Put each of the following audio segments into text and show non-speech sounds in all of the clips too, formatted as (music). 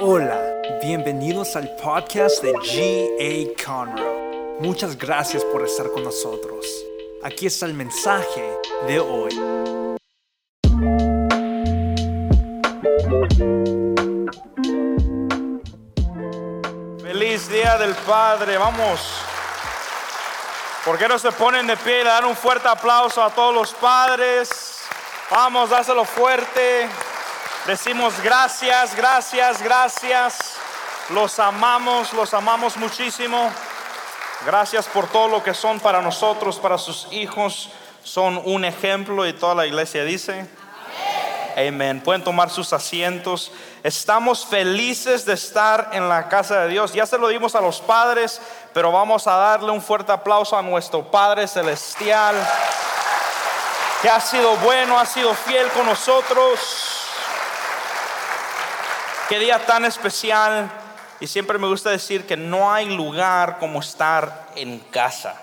Hola, bienvenidos al podcast de G.A. Conroe. Muchas gracias por estar con nosotros. Aquí está el mensaje de hoy. Feliz Día del Padre, vamos. ¿Por qué no se ponen de pie y le dan un fuerte aplauso a todos los padres? Vamos, dáselo fuerte. Decimos gracias, gracias, gracias. Los amamos, los amamos muchísimo. Gracias por todo lo que son para nosotros, para sus hijos. Son un ejemplo y toda la iglesia dice. Amén. Pueden tomar sus asientos. Estamos felices de estar en la casa de Dios. Ya se lo dimos a los padres, pero vamos a darle un fuerte aplauso a nuestro Padre Celestial, que ha sido bueno, ha sido fiel con nosotros. Qué día tan especial. Y siempre me gusta decir que no hay lugar como estar en casa.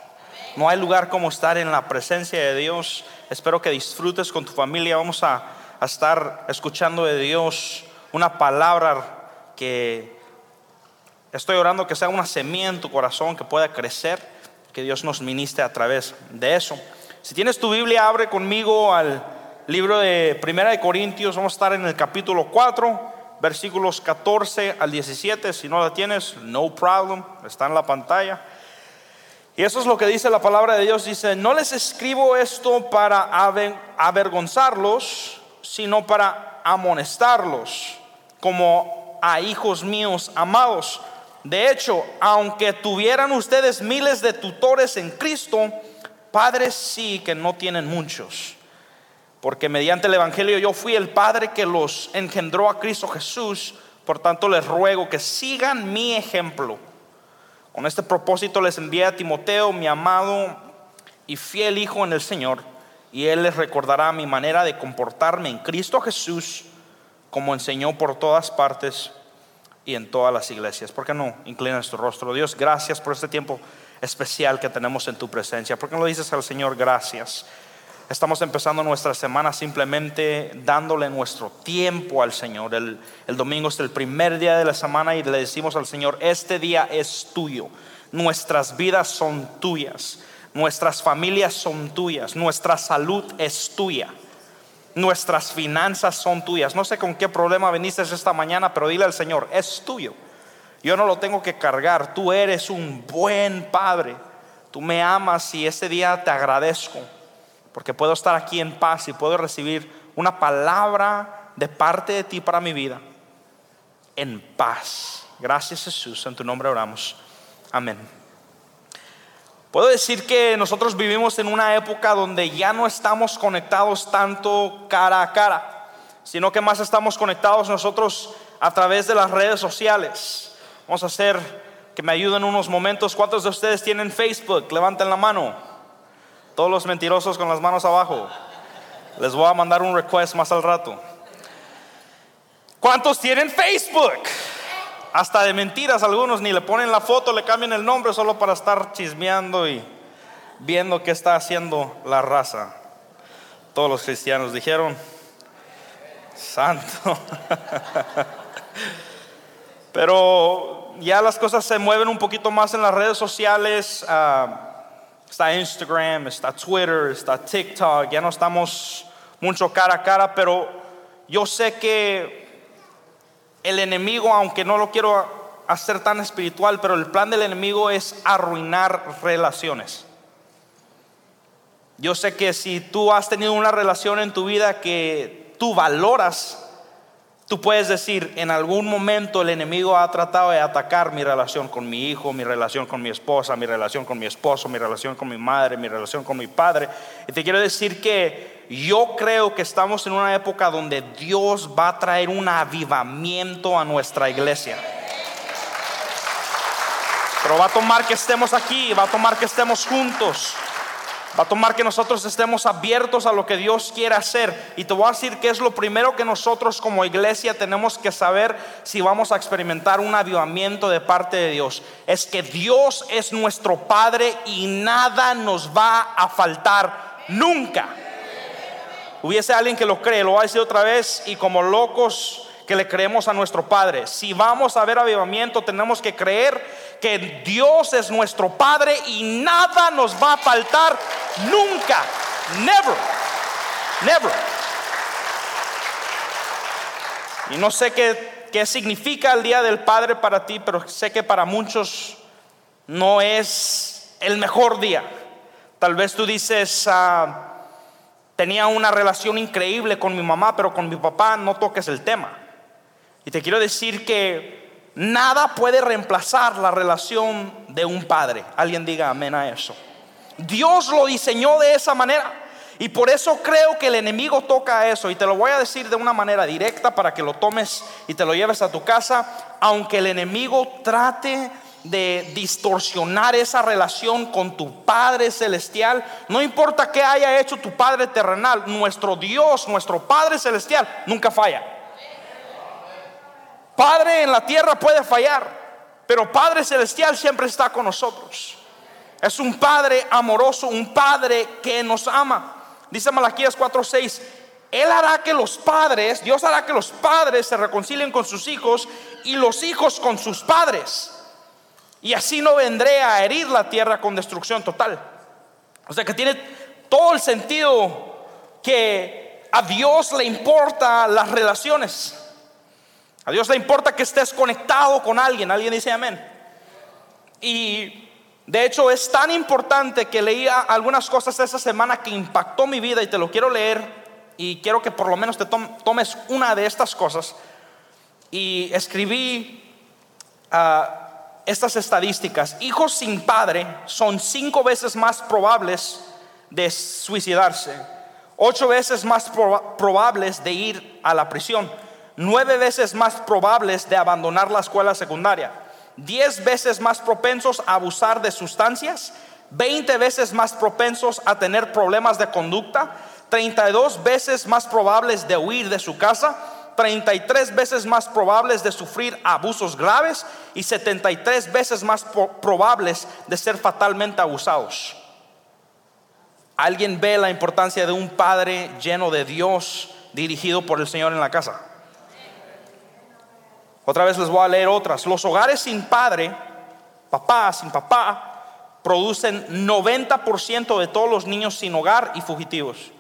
No hay lugar como estar en la presencia de Dios. Espero que disfrutes con tu familia. Vamos a, a estar escuchando de Dios una palabra que estoy orando que sea una semilla en tu corazón que pueda crecer, que Dios nos ministre a través de eso. Si tienes tu Biblia, abre conmigo al libro de Primera de Corintios. Vamos a estar en el capítulo 4 versículos 14 al 17. Si no la tienes, no problem, está en la pantalla. Y eso es lo que dice la palabra de Dios. Dice, no les escribo esto para avergonzarlos, sino para amonestarlos, como a hijos míos amados. De hecho, aunque tuvieran ustedes miles de tutores en Cristo, padres sí que no tienen muchos porque mediante el Evangelio yo fui el Padre que los engendró a Cristo Jesús, por tanto les ruego que sigan mi ejemplo. Con este propósito les envié a Timoteo, mi amado y fiel hijo en el Señor, y él les recordará mi manera de comportarme en Cristo Jesús, como enseñó por todas partes y en todas las iglesias. ¿Por qué no inclinas tu rostro? Dios, gracias por este tiempo especial que tenemos en tu presencia. ¿Por qué no dices al Señor gracias? Estamos empezando nuestra semana simplemente dándole nuestro tiempo al Señor. El, domingo es el primer día de la semana y le decimos al Señor, este día es tuyo. Nuestras vidas son tuyas. Nuestras familias son tuyas. Nuestra salud es tuya. Nuestras finanzas son tuyas. No sé con qué problema viniste esta mañana, pero dile al Señor, es tuyo. Yo no lo tengo que cargar. Tú eres un buen Padre. Tú me amas y este día te agradezco porque puedo estar aquí en paz y puedo recibir una palabra de parte de ti para mi vida en paz. Gracias Jesús, en tu nombre oramos. Amén. Puedo decir que nosotros vivimos en una época donde ya no estamos conectados tanto cara a cara, sino que más estamos conectados nosotros a través de las redes sociales. Vamos a hacer que me ayuden unos momentos. ¿Cuántos de ustedes tienen Facebook? Levanten la mano. Todos los mentirosos con las manos abajo. Les voy a mandar un request más al rato. ¿Cuántos tienen Facebook? Hasta de mentiras algunos ni le ponen la foto, le cambian el nombre solo para estar chismeando y viendo qué está haciendo la raza. Todos los cristianos dijeron, santo. (laughs) Pero ya las cosas se mueven un poquito más en las redes sociales. Uh, está Instagram, está Twitter, está TikTok, ya no estamos mucho cara a cara, pero yo sé que el enemigo, aunque no lo quiero hacer tan espiritual, pero el plan del enemigo es arruinar relaciones. Yo sé que si tú has tenido una relación en tu vida que tú valoras, Tú puedes decir, en algún momento el enemigo ha tratado de atacar mi relación con mi hijo, mi relación con mi esposa, mi relación con mi esposo, mi relación con mi madre, mi relación con mi padre. Y te quiero decir que yo creo que estamos en una época donde Dios va a traer un avivamiento a nuestra iglesia. Pero va a tomar que estemos aquí, va a tomar que estemos juntos. Va a tomar que nosotros estemos abiertos a lo que Dios quiere hacer. Y te voy a decir que es lo primero que nosotros como iglesia tenemos que saber si vamos a experimentar un avivamiento de parte de Dios. Es que Dios es nuestro Padre y nada nos va a faltar nunca. Hubiese alguien que lo cree, lo va a decir otra vez y como locos que le creemos a nuestro Padre. Si vamos a ver avivamiento, tenemos que creer que Dios es nuestro Padre y nada nos va a faltar nunca. Never. Never. Y no sé qué, qué significa el Día del Padre para ti, pero sé que para muchos no es el mejor día. Tal vez tú dices, ah, tenía una relación increíble con mi mamá, pero con mi papá no toques el tema. Y te quiero decir que nada puede reemplazar la relación de un padre. Alguien diga amén a eso. Dios lo diseñó de esa manera. Y por eso creo que el enemigo toca eso. Y te lo voy a decir de una manera directa para que lo tomes y te lo lleves a tu casa. Aunque el enemigo trate de distorsionar esa relación con tu Padre Celestial, no importa qué haya hecho tu Padre terrenal, nuestro Dios, nuestro Padre Celestial, nunca falla. Padre en la tierra puede fallar, pero Padre Celestial siempre está con nosotros. Es un Padre amoroso, un Padre que nos ama. Dice Malaquías 4:6, Él hará que los padres, Dios hará que los padres se reconcilien con sus hijos y los hijos con sus padres. Y así no vendré a herir la tierra con destrucción total. O sea que tiene todo el sentido que a Dios le importa las relaciones. A Dios le importa que estés conectado con alguien. Alguien dice amén. Y de hecho, es tan importante que leía algunas cosas esa semana que impactó mi vida y te lo quiero leer y quiero que por lo menos te tomes una de estas cosas. Y escribí ah, estas estadísticas. Hijos sin padre son cinco veces más probables de suicidarse, ocho veces más probables de ir a la prisión, nueve veces más probables de abandonar la escuela secundaria 10 veces más propensos a abusar de sustancias, 20 veces más propensos a tener problemas de conducta, 32 veces más probables de huir de su casa, 33 veces más probables de sufrir abusos graves y 73 veces más probables de ser fatalmente abusados. ¿Alguien ve la importancia de un padre lleno de Dios dirigido por el Señor en la casa? Otra vez les voy a leer otras. Los hogares sin padre, papá, sin papá, producen 90% de todos los niños sin hogar y fugitivos.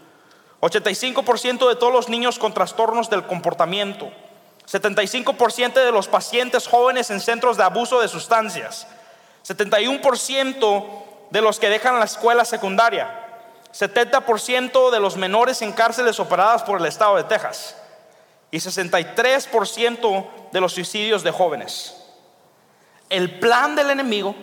85% de todos los niños con trastornos del comportamiento. 75% de los pacientes jóvenes en centros de abuso de sustancias. 71% de los que dejan la escuela secundaria. 70% de los menores en cárceles operadas por el estado de Texas y 63% de los suicidios de jóvenes. El plan del enemigo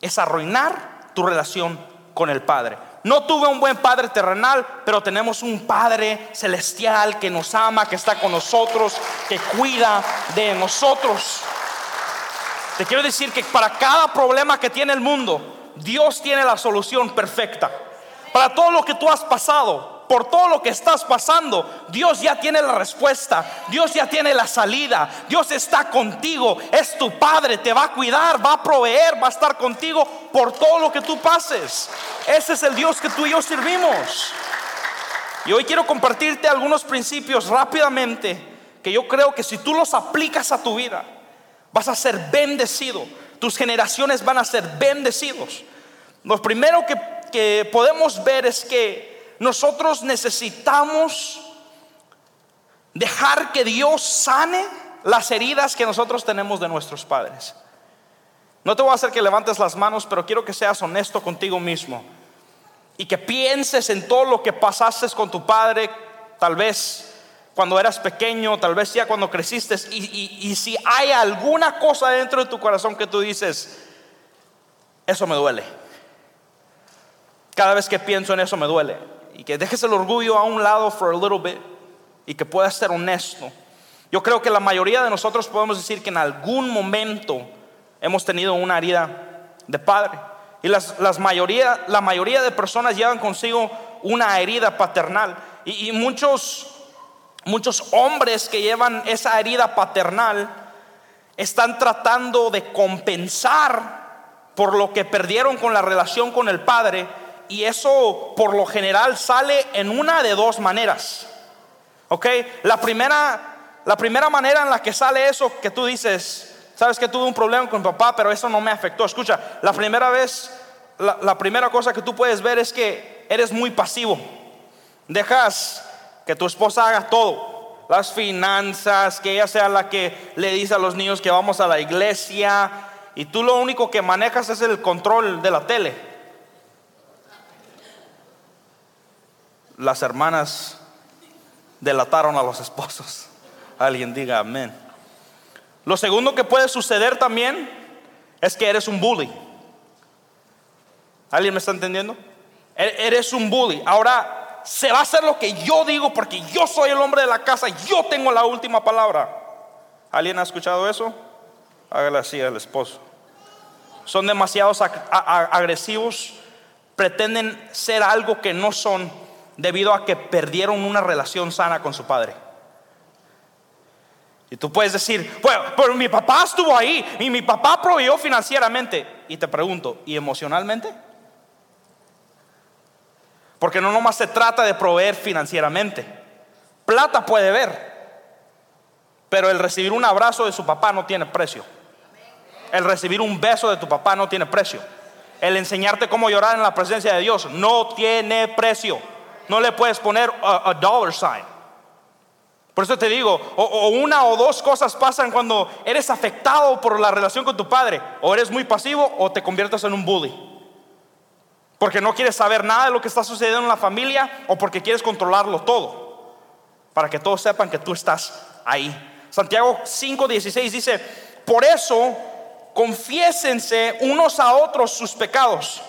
es arruinar tu relación con el Padre. No tuve un buen Padre terrenal, pero tenemos un Padre celestial que nos ama, que está con nosotros, que cuida de nosotros. Te quiero decir que para cada problema que tiene el mundo, Dios tiene la solución perfecta. Para todo lo que tú has pasado, por todo lo que estás pasando, Dios ya tiene la respuesta, Dios ya tiene la salida, Dios está contigo, es tu Padre, te va a cuidar, va a proveer, va a estar contigo por todo lo que tú pases. Ese es el Dios que tú y yo servimos. Y hoy quiero compartirte algunos principios rápidamente que yo creo que si tú los aplicas a tu vida, vas a ser bendecido, tus generaciones van a ser bendecidos. Lo primero que, que podemos ver es que nosotros necesitamos dejar que Dios sane las heridas que nosotros tenemos de nuestros padres. No te voy a hacer que levantes las manos, pero quiero que seas honesto contigo mismo y que pienses en todo lo que pasaste con tu padre, tal vez cuando eras pequeño, tal vez ya cuando creciste, y, y si hay alguna cosa dentro de tu corazón que tú dices, eso me duele. Cada vez que pienso en eso me duele y que dejes el orgullo a un lado for a little bit y que puedas ser honesto. Yo creo que la mayoría de nosotros podemos decir que en algún momento hemos tenido una herida de padre. Y las, mayoría, la mayoría de personas llevan consigo una herida paternal. Y, y muchos, muchos hombres que llevan esa herida paternal están tratando de compensar por lo que perdieron con la relación con el padre y eso por lo general sale en una de dos maneras. ¿Ok? La primera la primera manera en la que sale eso que tú dices, sabes que tuve un problema con papá, pero eso no me afectó. Escucha, la primera vez, la, la primera cosa que tú puedes ver es que eres muy pasivo. Dejas que tu esposa haga todo, las finanzas, que ella sea la que le dice a los niños que vamos a la iglesia, y tú lo único que manejas es el control de la tele. Las hermanas delataron a los esposos. (laughs) Alguien diga amén. Lo segundo que puede suceder también es que eres un bully. ¿Alguien me está entendiendo? E-, eres un bully. Ahora se va a hacer lo que yo digo porque yo soy el hombre de la casa, yo tengo la última palabra. ¿Alguien ha escuchado eso? Hágale así al esposo. Son demasiados agresivos, pretenden ser algo que no son debido a que perdieron una relación sana con su padre. Y tú puedes decir, bueno, pero mi papá estuvo ahí y mi papá proveyó financieramente. Y te pregunto, ¿y emocionalmente? Porque no nomás se trata de proveer financieramente. Plata puede ver, pero el recibir un abrazo de su papá no tiene precio. El recibir un beso de tu papá no tiene precio. El enseñarte cómo llorar en la presencia de Dios no tiene precio. No le puedes poner a, dollar sign. Por eso te digo, o, una o dos cosas pasan cuando eres afectado por la relación con tu padre. O eres muy pasivo o te conviertes en un bully. Porque no quieres saber nada de lo que está sucediendo en la familia o porque quieres controlarlo todo. Para que todos sepan que tú estás ahí. Santiago 5:16 dice, por eso confiésense unos a otros sus pecados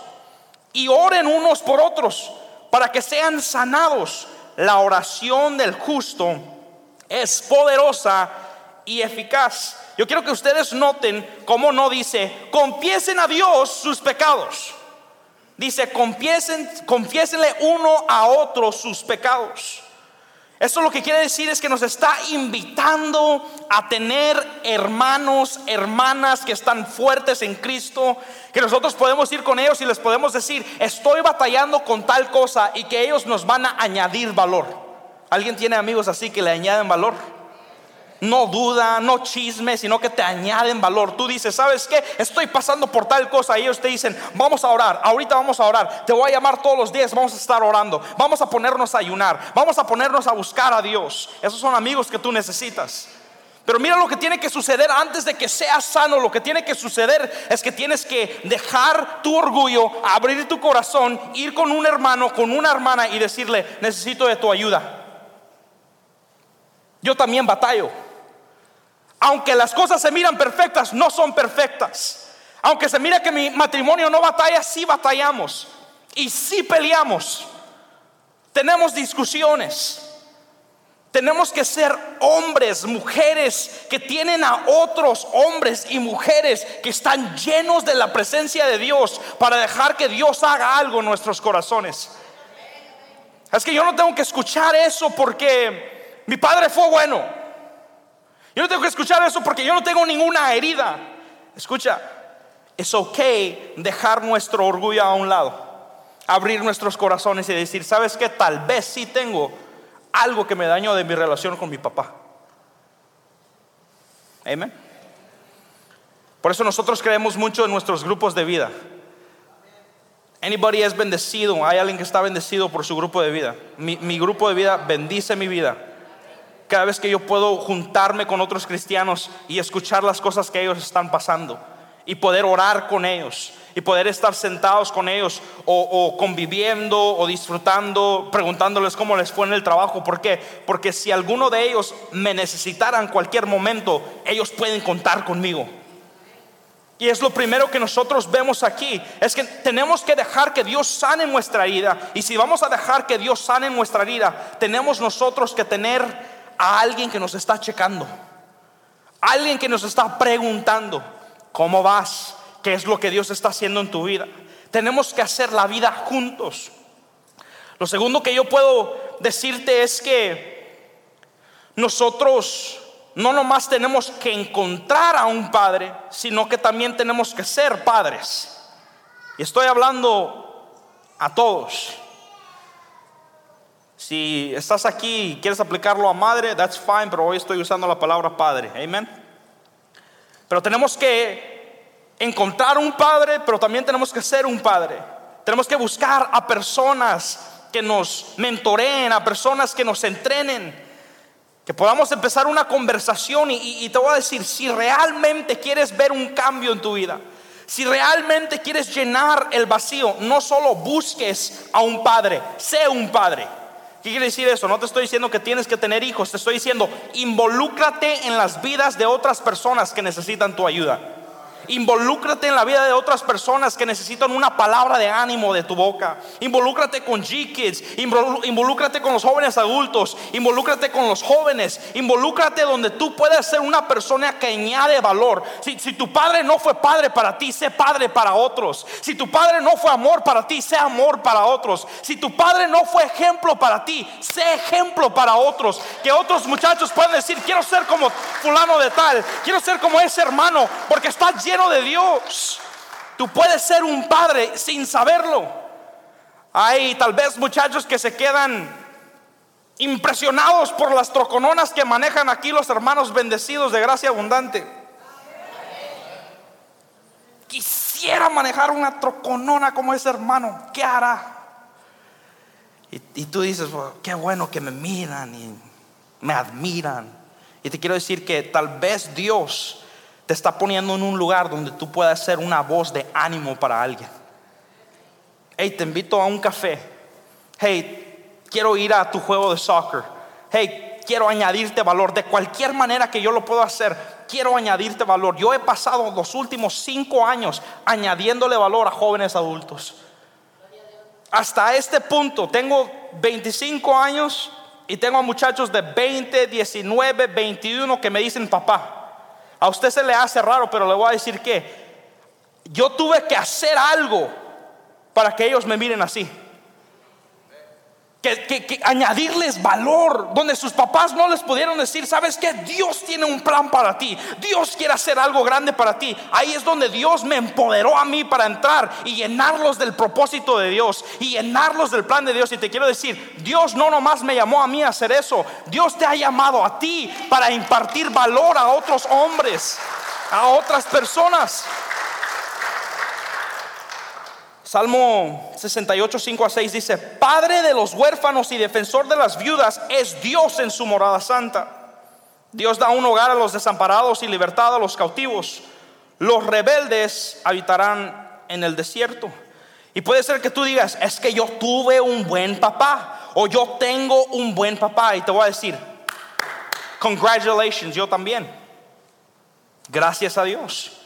y oren unos por otros para que sean sanados. La oración del justo es poderosa y eficaz. Yo quiero que ustedes noten cómo no dice, confiesen a Dios sus pecados. Dice, confiesen, confiésenle uno a otro sus pecados. Eso lo que quiere decir es que nos está invitando a tener hermanos, hermanas que están fuertes en Cristo, que nosotros podemos ir con ellos y les podemos decir, estoy batallando con tal cosa y que ellos nos van a añadir valor. ¿Alguien tiene amigos así que le añaden valor? No duda, no chisme, sino que te añaden valor. Tú dices, ¿sabes qué? Estoy pasando por tal cosa y ellos te dicen, vamos a orar, ahorita vamos a orar, te voy a llamar todos los días, vamos a estar orando, vamos a ponernos a ayunar, vamos a ponernos a buscar a Dios. Esos son amigos que tú necesitas. Pero mira lo que tiene que suceder antes de que seas sano. Lo que tiene que suceder es que tienes que dejar tu orgullo, abrir tu corazón, ir con un hermano, con una hermana y decirle, necesito de tu ayuda. Yo también batallo. Aunque las cosas se miran perfectas, no son perfectas. Aunque se mira que mi matrimonio no batalla, sí batallamos. Y sí peleamos. Tenemos discusiones. Tenemos que ser hombres, mujeres que tienen a otros hombres y mujeres que están llenos de la presencia de Dios para dejar que Dios haga algo en nuestros corazones. Es que yo no tengo que escuchar eso porque mi padre fue bueno. Yo no tengo que escuchar eso porque yo no tengo ninguna herida. Escucha, es ok dejar nuestro orgullo a un lado, abrir nuestros corazones y decir, ¿sabes qué? Tal vez sí tengo algo que me dañó de mi relación con mi papá. Amén. Por eso nosotros creemos mucho en nuestros grupos de vida. Anybody es bendecido, hay alguien que está bendecido por su grupo de vida. Mi, mi grupo de vida bendice mi vida cada vez que yo puedo juntarme con otros cristianos y escuchar las cosas que ellos están pasando y poder orar con ellos y poder estar sentados con ellos o, conviviendo o disfrutando, preguntándoles cómo les fue en el trabajo. ¿Por qué? Porque si alguno de ellos me necesitara en cualquier momento, ellos pueden contar conmigo. Y es lo primero que nosotros vemos aquí, es que tenemos que dejar que Dios sane nuestra herida. Y si vamos a dejar que Dios sane nuestra herida, tenemos nosotros que tener a alguien que nos está checando, alguien que nos está preguntando, ¿cómo vas? ¿Qué es lo que Dios está haciendo en tu vida? Tenemos que hacer la vida juntos. Lo segundo que yo puedo decirte es que nosotros no nomás tenemos que encontrar a un padre, sino que también tenemos que ser padres. Y estoy hablando a todos. Si estás aquí y quieres aplicarlo a madre, that's fine, pero hoy estoy usando la palabra padre. Amen. Pero tenemos que encontrar un padre, pero también tenemos que ser un padre. Tenemos que buscar a personas que nos mentoreen, a personas que nos entrenen, que podamos empezar una conversación y, y, te voy a decir, si realmente quieres ver un cambio en tu vida, si realmente quieres llenar el vacío, no solo busques a un padre, sé un padre. ¿Qué quiere decir eso? No te estoy diciendo que tienes que tener hijos, te estoy diciendo, involúcrate en las vidas de otras personas que necesitan tu ayuda. Involúcrate en la vida de otras personas que necesitan una palabra de ánimo de tu boca. Involúcrate con G-Kids. Involúcrate con los jóvenes adultos. Involúcrate con los jóvenes. Involúcrate donde tú puedas ser una persona que añade valor. Si, si tu padre no fue padre para ti, sé padre para otros. Si tu padre no fue amor para ti, sé amor para otros. Si tu padre no fue ejemplo para ti, sé ejemplo para otros. Que otros muchachos puedan decir, quiero ser como fulano de tal. Quiero ser como ese hermano porque está lleno de Dios. Tú puedes ser un padre sin saberlo. Hay tal vez muchachos que se quedan impresionados por las trocononas que manejan aquí los hermanos bendecidos de gracia abundante. Quisiera manejar una troconona como ese hermano. ¿Qué hará? Y, tú dices, qué bueno que me miran y me admiran. Y te quiero decir que tal vez Dios te está poniendo en un lugar donde tú puedas ser una voz de ánimo para alguien. Hey, te invito a un café. Hey, quiero ir a tu juego de soccer. Hey, quiero añadirte valor. De cualquier manera que yo lo puedo hacer, quiero añadirte valor. Yo he pasado los últimos cinco años añadiéndole valor a jóvenes adultos. Hasta este punto, tengo 25 años y tengo muchachos de 20, 19, 21 que me dicen papá. A usted se le hace raro, pero le voy a decir que yo tuve que hacer algo para que ellos me miren así. Que, añadirles valor, donde sus papás no les pudieron decir, sabes que Dios tiene un plan para ti, Dios quiere hacer algo grande para ti. Ahí es donde Dios me empoderó a mí para entrar y llenarlos del propósito de Dios y llenarlos del plan de Dios. Y te quiero decir, Dios no nomás me llamó a mí a hacer eso, Dios te ha llamado a ti para impartir valor a otros hombres, a otras personas. Salmo 68, 5 a 6 dice, Padre de los huérfanos y defensor de las viudas es Dios en su morada santa. Dios da un hogar a los desamparados y libertad a los cautivos. Los rebeldes habitarán en el desierto. Y puede ser que tú digas, es que yo tuve un buen papá o yo tengo un buen papá. Y te voy a decir, congratulations, yo también. Gracias a Dios.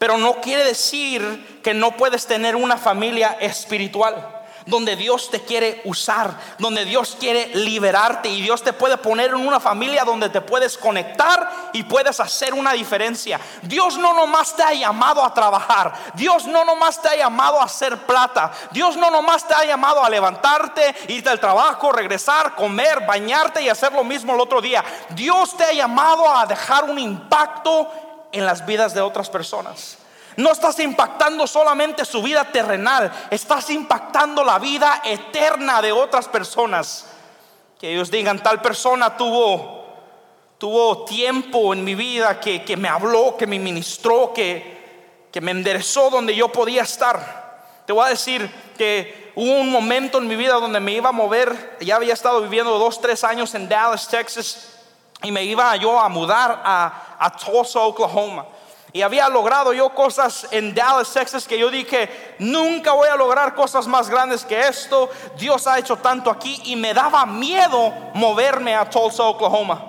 Pero no quiere decir que no puedes tener una familia espiritual donde Dios te quiere usar, donde Dios quiere liberarte y Dios te puede poner en una familia donde te puedes conectar y puedes hacer una diferencia. Dios no nomás te ha llamado a trabajar, Dios no nomás te ha llamado a hacer plata, Dios no nomás te ha llamado a levantarte, irte al trabajo, regresar, comer, bañarte y hacer lo mismo el otro día. Dios te ha llamado a dejar un impacto en las vidas de otras personas. No estás impactando solamente su vida terrenal, estás impactando la vida eterna de otras personas. Que ellos digan, tal persona tuvo, tuvo tiempo en mi vida que, que me habló, que me ministró, que, que me enderezó donde yo podía estar. Te voy a decir que hubo un momento en mi vida donde me iba a mover, ya había estado viviendo dos, tres años en Dallas, Texas, y me iba yo a mudar a, a Tulsa, Oklahoma. Y había logrado yo cosas en Dallas, Texas, que yo dije, nunca voy a lograr cosas más grandes que esto. Dios ha hecho tanto aquí y me daba miedo moverme a Tulsa, Oklahoma.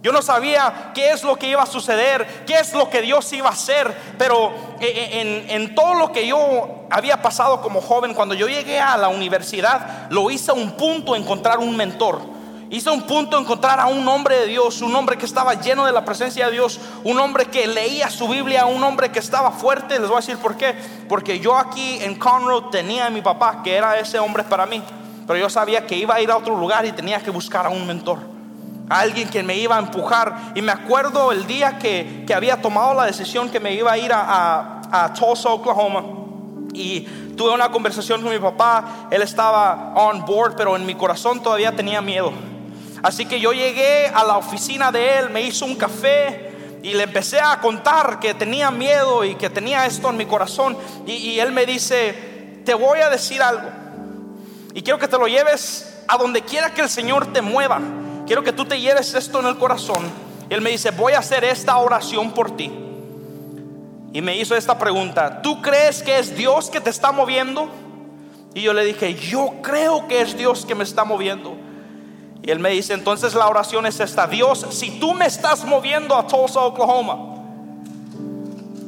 Yo no sabía qué es lo que iba a suceder, qué es lo que Dios iba a hacer, pero eh, eh, en, en, todo lo que yo había pasado como joven, cuando yo llegué a la universidad, lo hice a un punto encontrar un mentor Hizo un punto encontrar a un hombre de Dios, un hombre que estaba lleno de la presencia de Dios, un hombre que leía su Biblia, un hombre que estaba fuerte. Les voy a decir por qué. Porque yo aquí en Conroe tenía a mi papá, que era ese hombre para mí. Pero yo sabía que iba a ir a otro lugar y tenía que buscar a un mentor. A alguien que me iba a empujar. Y me acuerdo el día que, había tomado la decisión que me iba a ir a, a Tulsa, Oklahoma. Y tuve una conversación con mi papá, él estaba on board, pero en mi corazón todavía tenía miedo. Así que yo llegué a la oficina de él, me hizo un café y le empecé a contar que tenía miedo y que tenía esto en mi corazón. Y, y él me dice, te voy a decir algo. Y quiero que te lo lleves a donde quiera que el Señor te mueva. Quiero que tú te lleves esto en el corazón. Él me dice, voy a hacer esta oración por ti. Y me hizo esta pregunta, ¿tú crees que es Dios que te está moviendo? Y yo le dije, yo creo que es Dios que me está moviendo. Y él me dice, entonces la oración es esta, Dios, si tú me estás moviendo a Tulsa, Oklahoma,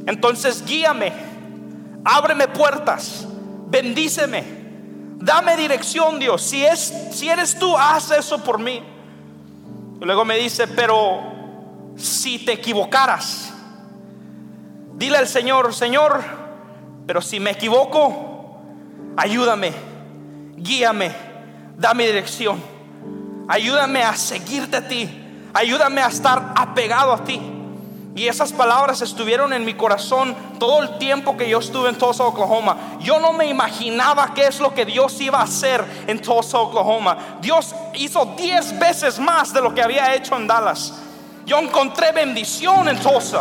entonces guíame, ábreme puertas, bendíceme, dame dirección, Dios. Si, es, si eres tú, haz eso por mí. Y luego me dice, pero si te equivocaras, Dile al Señor, Señor, pero si me equivoco, ayúdame, guíame, dame dirección, ayúdame a seguirte a ti, ayúdame a estar apegado a ti. Y esas palabras estuvieron en mi corazón todo el tiempo que yo estuve en Tulsa, Oklahoma. Yo no me imaginaba qué es lo que Dios iba a hacer en Tulsa, Oklahoma. Dios hizo diez veces más de lo que había hecho en Dallas. Yo encontré bendición en Tulsa.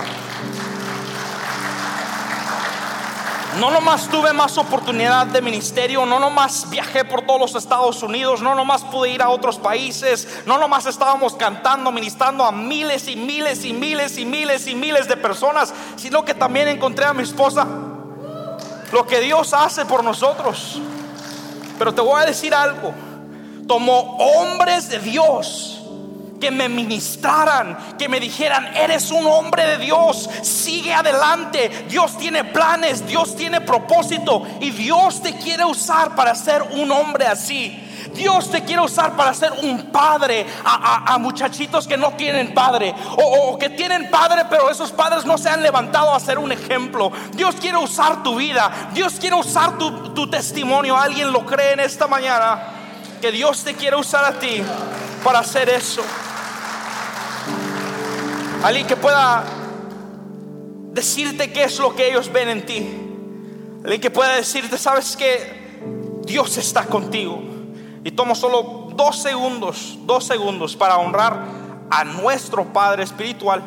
No nomás tuve más oportunidad de ministerio, no nomás viajé por todos los Estados Unidos, no nomás pude ir a otros países, no nomás estábamos cantando, ministrando a miles y miles y miles y miles y miles de personas, sino que también encontré a mi esposa. Lo que Dios hace por nosotros. Pero te voy a decir algo, como hombres de Dios, que me ministraran, que me dijeran, eres un hombre de Dios, sigue adelante, Dios tiene planes, Dios tiene propósito y Dios te quiere usar para ser un hombre así. Dios te quiere usar para ser un padre a, muchachitos que no tienen padre o, que tienen padre pero esos padres no se han levantado a ser un ejemplo. Dios quiere usar tu vida, Dios quiere usar tu, tu testimonio. ¿Alguien lo cree en esta mañana? Que Dios te quiere usar a ti para hacer eso. Alguien que pueda decirte qué es lo que ellos ven en ti. Alguien que pueda decirte, sabes que Dios está contigo. Y tomo solo dos segundos, dos segundos para honrar a nuestro Padre Espiritual.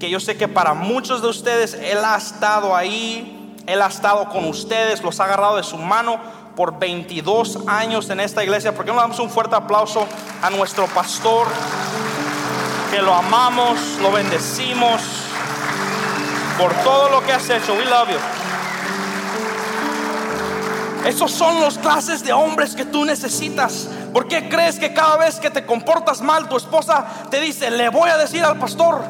Que yo sé que para muchos de ustedes Él ha estado ahí, Él ha estado con ustedes, los ha agarrado de su mano por 22 años en esta iglesia. ¿Por qué no damos un fuerte aplauso a nuestro pastor? Que lo amamos, lo bendecimos por todo lo que has hecho. We love you. Esos son los clases de hombres que tú necesitas. ¿Por qué crees que cada vez que te comportas mal, tu esposa te dice, le voy a decir al pastor?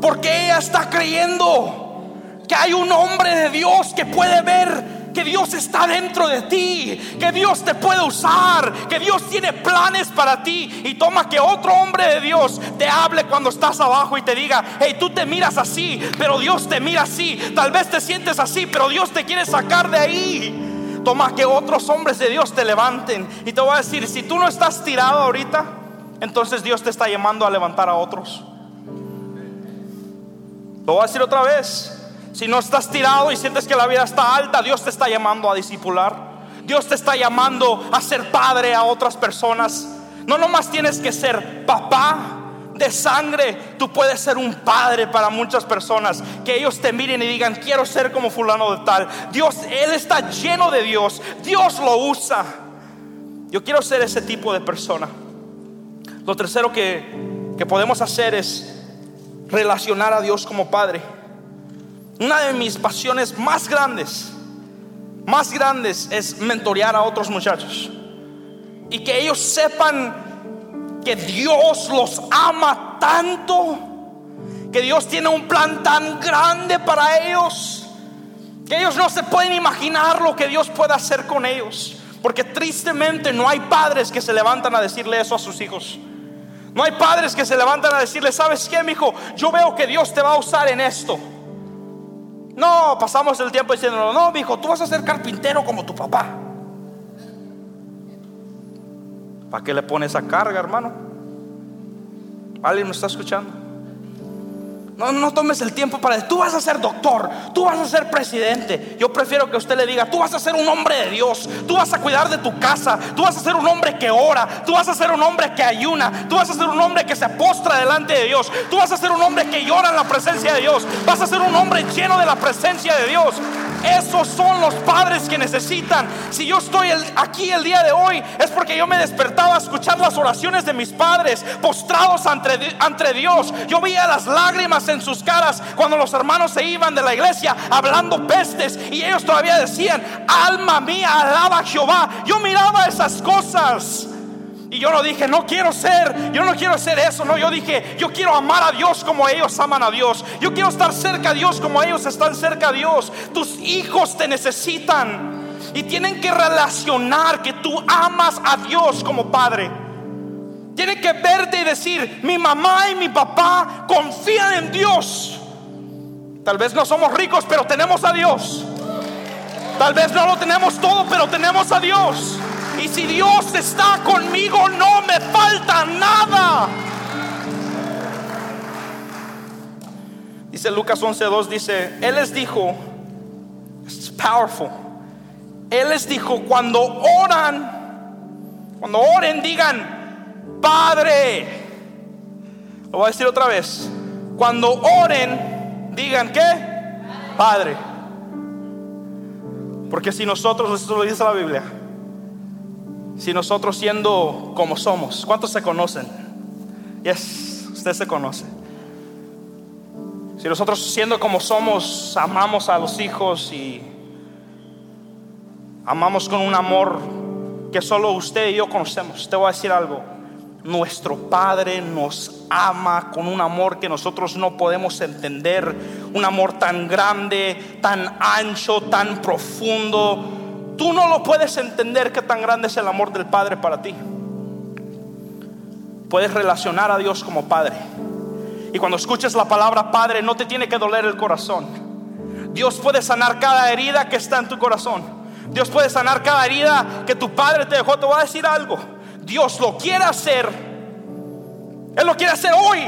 Porque ella está creyendo que hay un hombre de Dios que puede ver que Dios está dentro de ti, que Dios te puede usar, que Dios tiene planes para ti. Y toma que otro hombre de Dios te hable cuando estás abajo y te diga, hey, tú te miras así, pero Dios te mira así. Tal vez te sientes así, pero Dios te quiere sacar de ahí. Toma que otros hombres de Dios te levanten. Y te voy a decir, si tú no estás tirado ahorita, entonces Dios te está llamando a levantar a otros. Lo voy a decir otra vez. Si no estás tirado y sientes que la vida está alta, Dios te está llamando a discipular. Dios te está llamando a ser padre a otras personas. No nomás tienes que ser papá de sangre, tú puedes ser un padre para muchas personas. Que ellos te miren y digan, quiero ser como fulano de tal. Dios, Él está lleno de Dios. Dios lo usa. Yo quiero ser ese tipo de persona. Lo tercero que, que podemos hacer es relacionar a Dios como Padre una de mis pasiones más grandes, más grandes es mentorear a otros muchachos. Y que ellos sepan que Dios los ama tanto, que Dios tiene un plan tan grande para ellos, que ellos no se pueden imaginar lo que Dios puede hacer con ellos. Porque tristemente no hay padres que se levantan a decirle eso a sus hijos. No hay padres que se levantan a decirle, ¿sabes qué, mi hijo? Yo veo que Dios te va a usar en esto. No, pasamos el tiempo diciendo, no, hijo, tú vas a ser carpintero como tu papá. ¿Para qué le pones esa carga, hermano? ¿Alguien me está escuchando? No, no tomes el tiempo para decir, tú vas a ser doctor, tú vas a ser presidente. Yo prefiero que usted le diga, tú vas a ser un hombre de Dios, tú vas a cuidar de tu casa, tú vas a ser un hombre que ora, tú vas a ser un hombre que ayuna, tú vas a ser un hombre que se postra delante de Dios, tú vas a ser un hombre que llora en la presencia de Dios, vas a ser un hombre lleno de la presencia de Dios. Esos son los padres que necesitan. Si yo estoy aquí el día de hoy es porque yo me despertaba a escuchar las oraciones de mis padres postrados ante, ante Dios. Yo veía las lágrimas en sus caras cuando los hermanos se iban de la iglesia hablando pestes y ellos todavía decían, alma mía, alaba a Jehová. Yo miraba esas cosas. Y yo no dije, no quiero ser, yo no quiero ser eso, no, yo dije, yo quiero amar a Dios como ellos aman a Dios. Yo quiero estar cerca a Dios como ellos están cerca a Dios. Tus hijos te necesitan y tienen que relacionar que tú amas a Dios como padre. Tienen que verte y decir, mi mamá y mi papá confían en Dios. Tal vez no somos ricos, pero tenemos a Dios. Tal vez no lo tenemos todo, pero tenemos a Dios. Y si Dios está conmigo, no me falta nada. Dice Lucas 11:2 dice, él les dijo, es powerful. Él les dijo, cuando oran, cuando oren digan, Padre. Lo voy a decir otra vez. Cuando oren, digan qué? Padre. Porque si nosotros, esto lo dice la Biblia, si nosotros siendo como somos, ¿cuántos se conocen? Yes, usted se conoce. Si nosotros siendo como somos, amamos a los hijos y amamos con un amor que solo usted y yo conocemos, te voy a decir algo. Nuestro Padre nos ama con un amor que nosotros no podemos entender, un amor tan grande, tan ancho, tan profundo Tú no lo puedes entender qué tan grande es el amor del Padre para ti. Puedes relacionar a Dios como Padre. Y cuando escuches la palabra Padre, no te tiene que doler el corazón. Dios puede sanar cada herida que está en tu corazón. Dios puede sanar cada herida que tu Padre te dejó. Te voy a decir algo. Dios lo quiere hacer. Él lo quiere hacer hoy.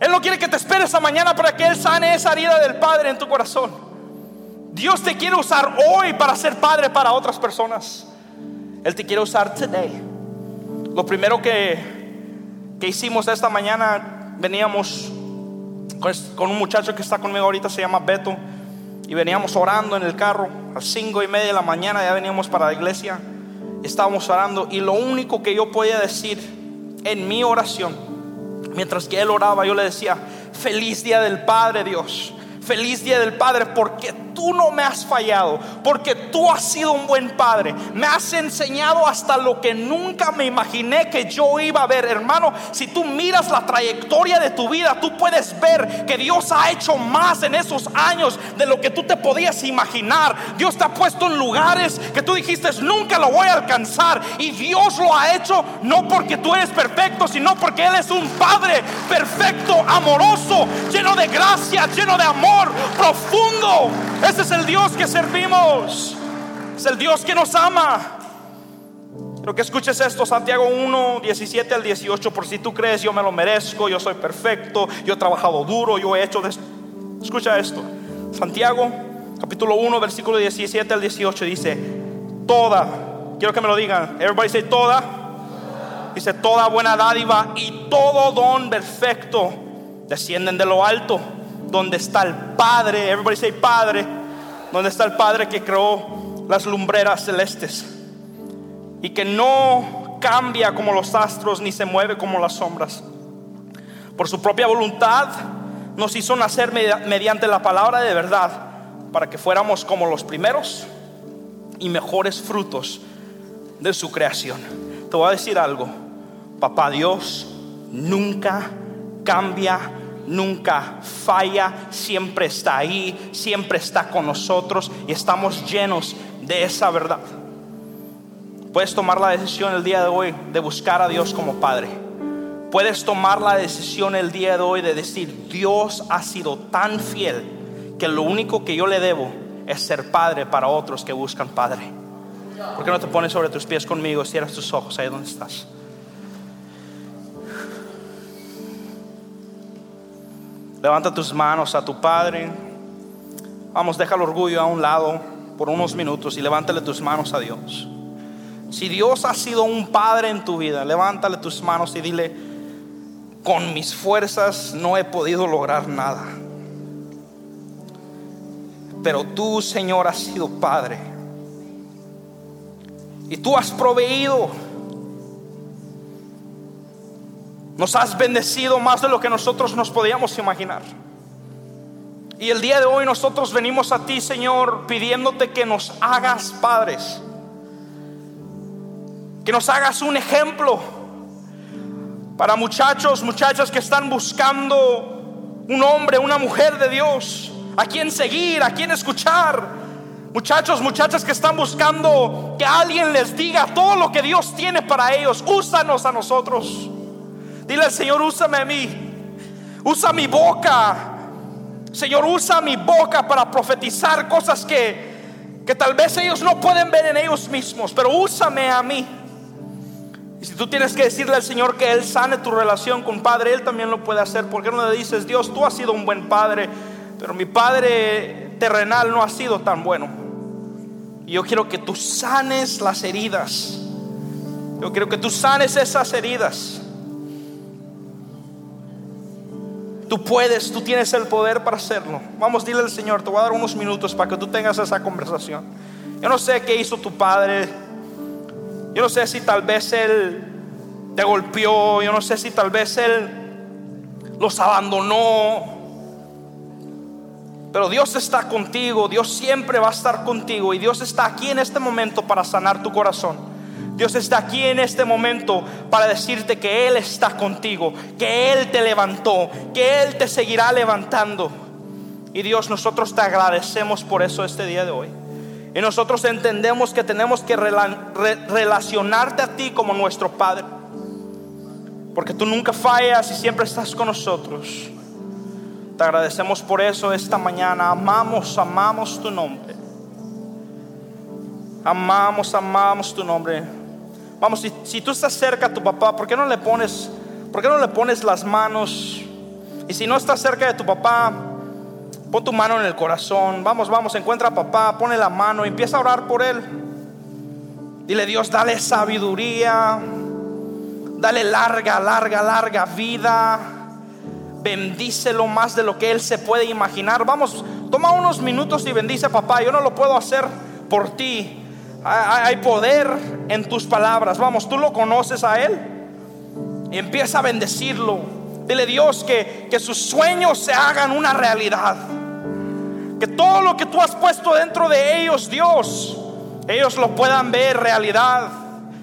Él no quiere que te esperes a mañana para que Él sane esa herida del Padre en tu corazón. Dios te quiere usar hoy para ser padre para otras personas. Él te quiere usar today. Lo primero que, que hicimos esta mañana, veníamos con un muchacho que está conmigo ahorita, se llama Beto, y veníamos orando en el carro a las cinco y media de la mañana, ya veníamos para la iglesia, estábamos orando, y lo único que yo podía decir en mi oración, mientras que él oraba, yo le decía, feliz día del Padre Dios. Feliz día del Padre porque tú no me has fallado, porque tú has sido un buen Padre. Me has enseñado hasta lo que nunca me imaginé que yo iba a ver. Hermano, si tú miras la trayectoria de tu vida, tú puedes ver que Dios ha hecho más en esos años de lo que tú te podías imaginar. Dios te ha puesto en lugares que tú dijiste, nunca lo voy a alcanzar. Y Dios lo ha hecho no porque tú eres perfecto, sino porque Él es un Padre perfecto, amoroso, lleno de gracia, lleno de amor profundo. Ese es el Dios que servimos. Es el Dios que nos ama. Quiero que escuches esto, Santiago 1, 17 al 18, por si tú crees yo me lo merezco, yo soy perfecto, yo he trabajado duro, yo he hecho... Escucha esto. Santiago capítulo 1, versículo 17 al 18 dice, toda, quiero que me lo digan, everybody say toda, dice toda buena dádiva y todo don perfecto descienden de lo alto donde está el Padre, everybody say Padre, donde está el Padre que creó las lumbreras celestes y que no cambia como los astros ni se mueve como las sombras. Por su propia voluntad nos hizo nacer mediante la palabra de verdad para que fuéramos como los primeros y mejores frutos de su creación. Te voy a decir algo, papá Dios nunca cambia nunca falla, siempre está ahí, siempre está con nosotros y estamos llenos de esa verdad. Puedes tomar la decisión el día de hoy de buscar a Dios como Padre. Puedes tomar la decisión el día de hoy de decir, Dios ha sido tan fiel que lo único que yo le debo es ser Padre para otros que buscan Padre. ¿Por qué no te pones sobre tus pies conmigo? Cierras tus ojos ahí donde estás. Levanta tus manos a tu Padre. Vamos, deja el orgullo a un lado por unos minutos y levántale tus manos a Dios. Si Dios ha sido un padre en tu vida, levántale tus manos y dile, con mis fuerzas no he podido lograr nada. Pero tú, Señor, has sido padre. Y tú has proveído. Nos has bendecido más de lo que nosotros nos podíamos imaginar. Y el día de hoy nosotros venimos a ti, Señor, pidiéndote que nos hagas padres. Que nos hagas un ejemplo para muchachos, muchachas que están buscando un hombre, una mujer de Dios, a quien seguir, a quien escuchar. Muchachos, muchachas que están buscando que alguien les diga todo lo que Dios tiene para ellos. Úsanos a nosotros. Dile al Señor, úsame a mí. Usa mi boca Señor, usa mi boca para profetizar cosas que, que tal vez ellos no pueden ver en ellos mismos, pero úsame a mí. Y si tú tienes que decirle al Señor que Él sane tu relación con Padre, Él también lo puede hacer. Porque no le dices, Dios, tú has sido un buen Padre, pero mi Padre terrenal no ha sido tan bueno. Y yo quiero que tú sanes las heridas. Yo quiero que tú sanes esas heridas. Tú puedes, tú tienes el poder para hacerlo. Vamos, dile al Señor, te voy a dar unos minutos para que tú tengas esa conversación. Yo no sé qué hizo tu padre. Yo no sé si tal vez él te golpeó. Yo no sé si tal vez él los abandonó. Pero Dios está contigo, Dios siempre va a estar contigo y Dios está aquí en este momento para sanar tu corazón. Dios está aquí en este momento para decirte que Él está contigo, que Él te levantó, que Él te seguirá levantando. Y Dios, nosotros te agradecemos por eso este día de hoy. Y nosotros entendemos que tenemos que relacionarte a ti como nuestro Padre. Porque tú nunca fallas y siempre estás con nosotros. Te agradecemos por eso esta mañana. Amamos, amamos tu nombre. Amamos, amamos tu nombre. Vamos, si, tú estás cerca a tu papá, ¿por qué no le pones, por qué no le pones las manos? Y si no estás cerca de tu papá, pon tu mano en el corazón. Vamos, vamos, encuentra a papá, pone la mano y empieza a orar por él. Dile, Dios, dale sabiduría, dale larga, larga, larga vida. Bendícelo más de lo que él se puede imaginar. Vamos, toma unos minutos y bendice a papá. Yo no lo puedo hacer por ti, hay poder en tus palabras. Vamos, tú lo conoces a Él. Y empieza a bendecirlo. Dile Dios que, que sus sueños se hagan una realidad. Que todo lo que tú has puesto dentro de ellos, Dios, ellos lo puedan ver realidad.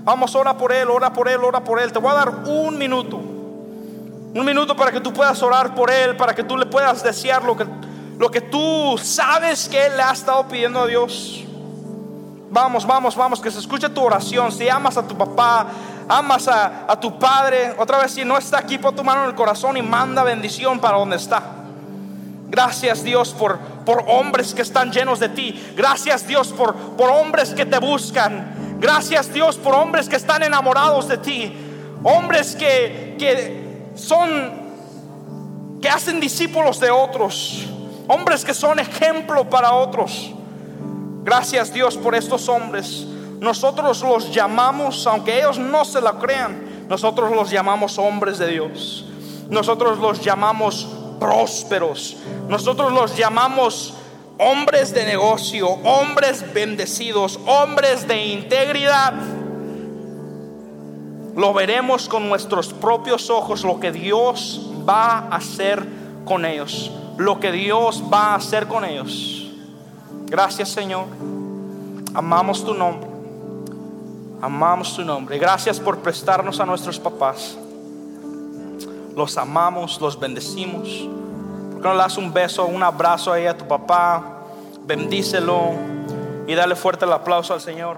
Vamos, ora por Él, ora por Él, ora por Él. Te voy a dar un minuto. Un minuto para que tú puedas orar por Él, para que tú le puedas desear lo que, lo que tú sabes que Él le ha estado pidiendo a Dios. Vamos, vamos, vamos, que se escuche tu oración. Si amas a tu papá, amas a, tu padre, otra vez si no está aquí, pon tu mano en el corazón y manda bendición para donde está. Gracias Dios por, por hombres que están llenos de ti. Gracias Dios por, por hombres que te buscan. Gracias Dios por hombres que están enamorados de ti. Hombres que, que son, que hacen discípulos de otros. Hombres que son ejemplo para otros. Gracias Dios por estos hombres. Nosotros los llamamos, aunque ellos no se la crean, nosotros los llamamos hombres de Dios. Nosotros los llamamos prósperos. Nosotros los llamamos hombres de negocio, hombres bendecidos, hombres de integridad. Lo veremos con nuestros propios ojos lo que Dios va a hacer con ellos. Lo que Dios va a hacer con ellos. Gracias Señor. Amamos tu nombre. Amamos tu nombre. Gracias por prestarnos a nuestros papás. Los amamos, los bendecimos. ¿Por qué no le das un beso, un abrazo ahí a tu papá? Bendícelo y dale fuerte el aplauso al Señor.